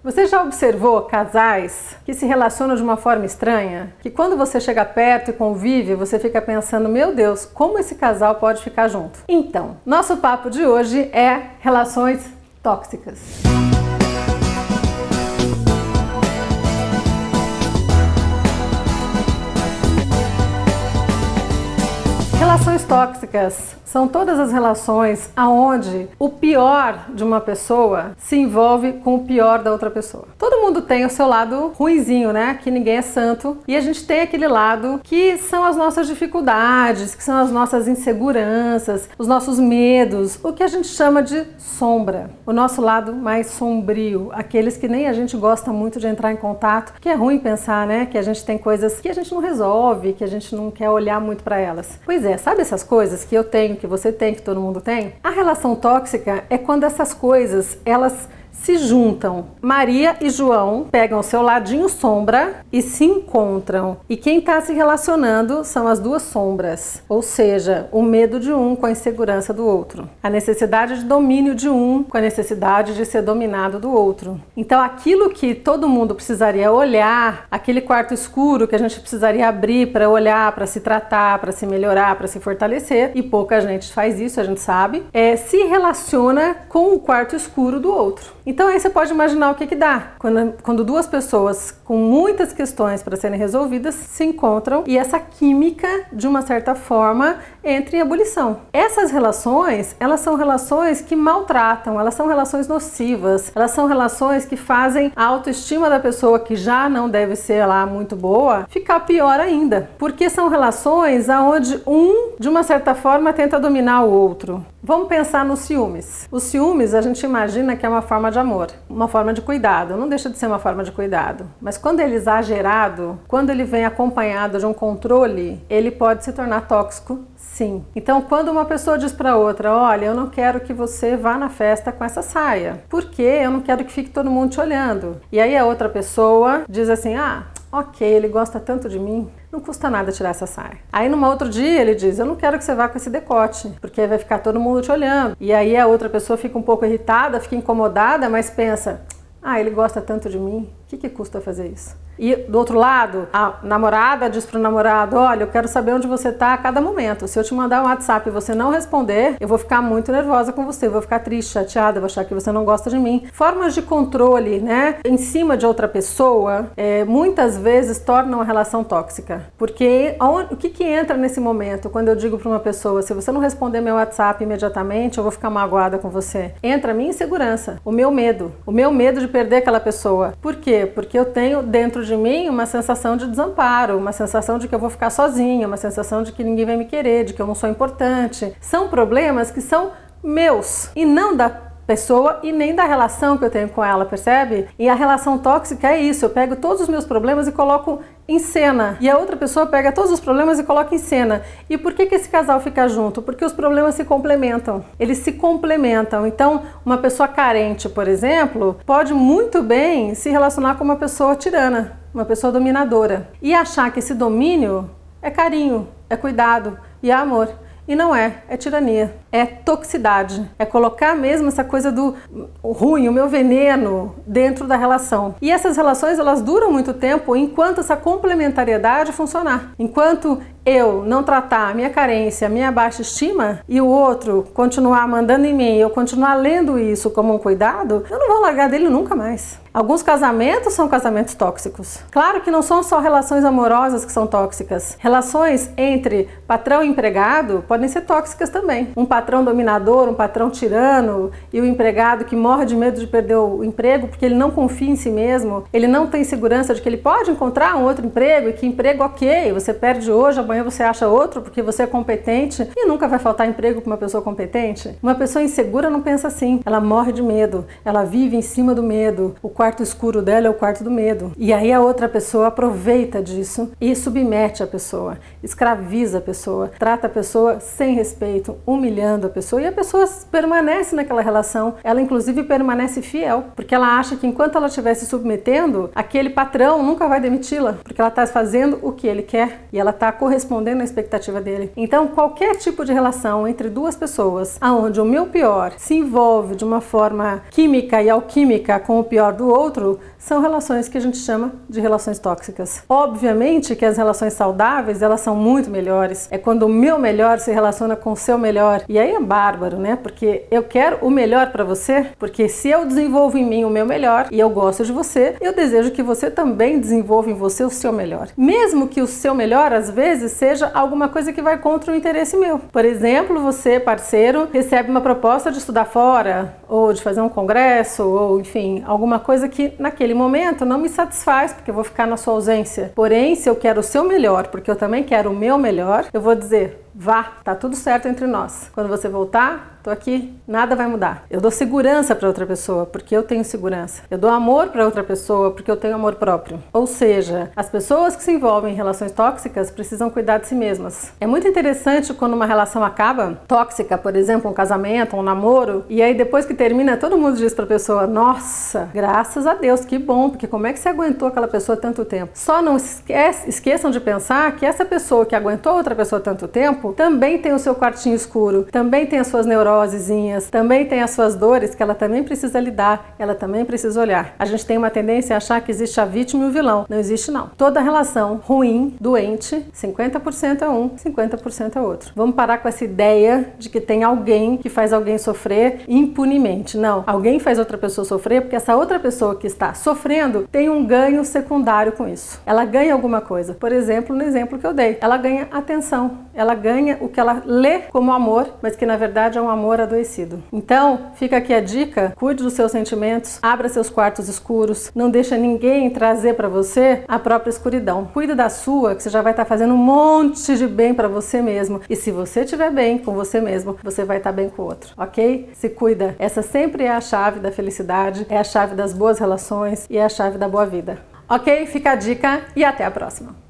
Você já observou casais que se relacionam de uma forma estranha? Que quando você chega perto e convive, você fica pensando: meu Deus, como esse casal pode ficar junto? Então, nosso papo de hoje é relações tóxicas. Relações tóxicas são todas as relações aonde o pior de uma pessoa se envolve com o pior da outra pessoa. Todo mundo tem o seu lado ruinzinho, né? Que ninguém é santo. E a gente tem aquele lado que são as nossas dificuldades, que são as nossas inseguranças, os nossos medos, o que a gente chama de sombra. O nosso lado mais sombrio, aqueles que nem a gente gosta muito de entrar em contato, que é ruim pensar, né? Que a gente tem coisas que a gente não resolve, que a gente não quer olhar muito para elas. Pois é, sabe essas coisas que eu tenho que você tem, que todo mundo tem. A relação tóxica é quando essas coisas, elas se juntam. Maria e João pegam seu ladinho sombra e se encontram. E quem está se relacionando são as duas sombras, ou seja, o medo de um com a insegurança do outro, a necessidade de domínio de um com a necessidade de ser dominado do outro. Então, aquilo que todo mundo precisaria olhar, aquele quarto escuro que a gente precisaria abrir para olhar, para se tratar, para se melhorar, para se fortalecer, e pouca gente faz isso, a gente sabe, é se relaciona com o quarto escuro do outro. Então aí você pode imaginar o que, que dá quando, quando duas pessoas com muitas questões para serem resolvidas se encontram e essa química, de uma certa forma, entra em ebulição. Essas relações, elas são relações que maltratam, elas são relações nocivas, elas são relações que fazem a autoestima da pessoa que já não deve ser lá muito boa ficar pior ainda, porque são relações aonde um, de uma certa forma, tenta dominar o outro. Vamos pensar nos ciúmes. Os ciúmes a gente imagina que é uma forma de amor, uma forma de cuidado. Não deixa de ser uma forma de cuidado. Mas quando ele é exagerado, quando ele vem acompanhado de um controle, ele pode se tornar tóxico Sim. Então, quando uma pessoa diz para outra, olha, eu não quero que você vá na festa com essa saia, porque eu não quero que fique todo mundo te olhando. E aí a outra pessoa diz assim, ah, ok, ele gosta tanto de mim, não custa nada tirar essa saia. Aí num outro dia ele diz, eu não quero que você vá com esse decote, porque vai ficar todo mundo te olhando. E aí a outra pessoa fica um pouco irritada, fica incomodada, mas pensa, ah, ele gosta tanto de mim, o que, que custa fazer isso? E do outro lado, a namorada diz pro namorado: Olha, eu quero saber onde você tá a cada momento. Se eu te mandar um WhatsApp e você não responder, eu vou ficar muito nervosa com você, vou ficar triste, chateada, vou achar que você não gosta de mim. Formas de controle, né, em cima de outra pessoa, é, muitas vezes tornam a relação tóxica. Porque o que, que entra nesse momento quando eu digo para uma pessoa: Se você não responder meu WhatsApp imediatamente, eu vou ficar magoada com você? Entra a minha insegurança, o meu medo, o meu medo de perder aquela pessoa. Por quê? Porque eu tenho dentro de mim uma sensação de desamparo, uma sensação de que eu vou ficar sozinha, uma sensação de que ninguém vai me querer, de que eu não sou importante. São problemas que são meus e não da pessoa e nem da relação que eu tenho com ela, percebe? E a relação tóxica é isso, eu pego todos os meus problemas e coloco em cena. E a outra pessoa pega todos os problemas e coloca em cena. E por que, que esse casal fica junto? Porque os problemas se complementam. Eles se complementam. Então, uma pessoa carente, por exemplo, pode muito bem se relacionar com uma pessoa tirana, uma pessoa dominadora. E achar que esse domínio é carinho, é cuidado e é amor. E não é, é tirania, é toxicidade, é colocar mesmo essa coisa do ruim, o meu veneno dentro da relação. E essas relações elas duram muito tempo enquanto essa complementariedade funcionar. Enquanto eu não tratar a minha carência, a minha baixa estima e o outro continuar mandando em mim, eu continuar lendo isso como um cuidado, eu não vou largar dele nunca mais. Alguns casamentos são casamentos tóxicos. Claro que não são só relações amorosas que são tóxicas. Relações entre patrão e empregado podem ser tóxicas também. Um patrão dominador, um patrão tirano e o empregado que morre de medo de perder o emprego porque ele não confia em si mesmo, ele não tem segurança de que ele pode encontrar um outro emprego e que emprego ok, você perde hoje, amanhã você acha outro porque você é competente e nunca vai faltar emprego para uma pessoa competente. Uma pessoa insegura não pensa assim, ela morre de medo, ela vive em cima do medo. O quarto escuro dela é o quarto do medo. E aí a outra pessoa aproveita disso e submete a pessoa, escraviza a pessoa, trata a pessoa sem respeito, humilhando a pessoa e a pessoa permanece naquela relação. Ela inclusive permanece fiel, porque ela acha que enquanto ela estiver se submetendo, aquele patrão nunca vai demiti-la, porque ela está fazendo o que ele quer e ela está correspondendo correspondendo à expectativa dele. Então, qualquer tipo de relação entre duas pessoas, aonde o meu pior se envolve de uma forma química e alquímica com o pior do outro, são relações que a gente chama de relações tóxicas. Obviamente que as relações saudáveis, elas são muito melhores. É quando o meu melhor se relaciona com o seu melhor. E aí é bárbaro, né? Porque eu quero o melhor para você, porque se eu desenvolvo em mim o meu melhor e eu gosto de você, eu desejo que você também desenvolva em você o seu melhor. Mesmo que o seu melhor às vezes seja alguma coisa que vai contra o interesse meu. Por exemplo, você, parceiro, recebe uma proposta de estudar fora, ou de fazer um congresso, ou enfim, alguma coisa que naquele momento não me satisfaz, porque eu vou ficar na sua ausência. Porém, se eu quero o seu melhor, porque eu também quero o meu melhor, eu vou dizer: vá, tá tudo certo entre nós. Quando você voltar, tô aqui, nada vai mudar. Eu dou segurança para outra pessoa, porque eu tenho segurança. Eu dou amor para outra pessoa, porque eu tenho amor próprio. Ou seja, as pessoas que se envolvem em relações tóxicas precisam cuidar de si mesmas. É muito interessante quando uma relação acaba, tóxica, por exemplo, um casamento, um namoro, e aí depois que termina, todo mundo diz para a pessoa: "Nossa, graças a Deus, que bom, porque como é que você aguentou aquela pessoa tanto tempo?". Só não esquece, esqueçam de pensar que essa pessoa que aguentou outra pessoa tanto tempo também tem o seu quartinho escuro, também tem as suas neurosezinhas, também tem as suas dores que ela também precisa lidar, ela também precisa olhar. A gente tem uma tendência a achar que existe a vítima e o vilão. Não existe não. Toda relação ruim, doente, 50% é um, 50% é outro. Vamos parar com essa ideia de que tem alguém que faz alguém sofrer impunemente. Não, alguém faz outra pessoa sofrer porque essa outra pessoa que está sofrendo tem um ganho secundário com isso. Ela ganha alguma coisa. Por exemplo, no exemplo que eu dei, ela ganha atenção, ela ganha o que ela lê como amor, mas que na verdade é um amor adoecido. Então, fica aqui a dica: cuide dos seus sentimentos, abra seus quartos escuros, não deixa ninguém trazer para você a própria escuridão. Cuide da sua, que você já vai estar tá fazendo um monte de bem para você mesmo. E se você estiver bem com você mesmo, você vai estar tá bem com o outro, ok? Se cuida. Essa sempre é a chave da felicidade, é a chave das boas relações e é a chave da boa vida. Ok? Fica a dica e até a próxima.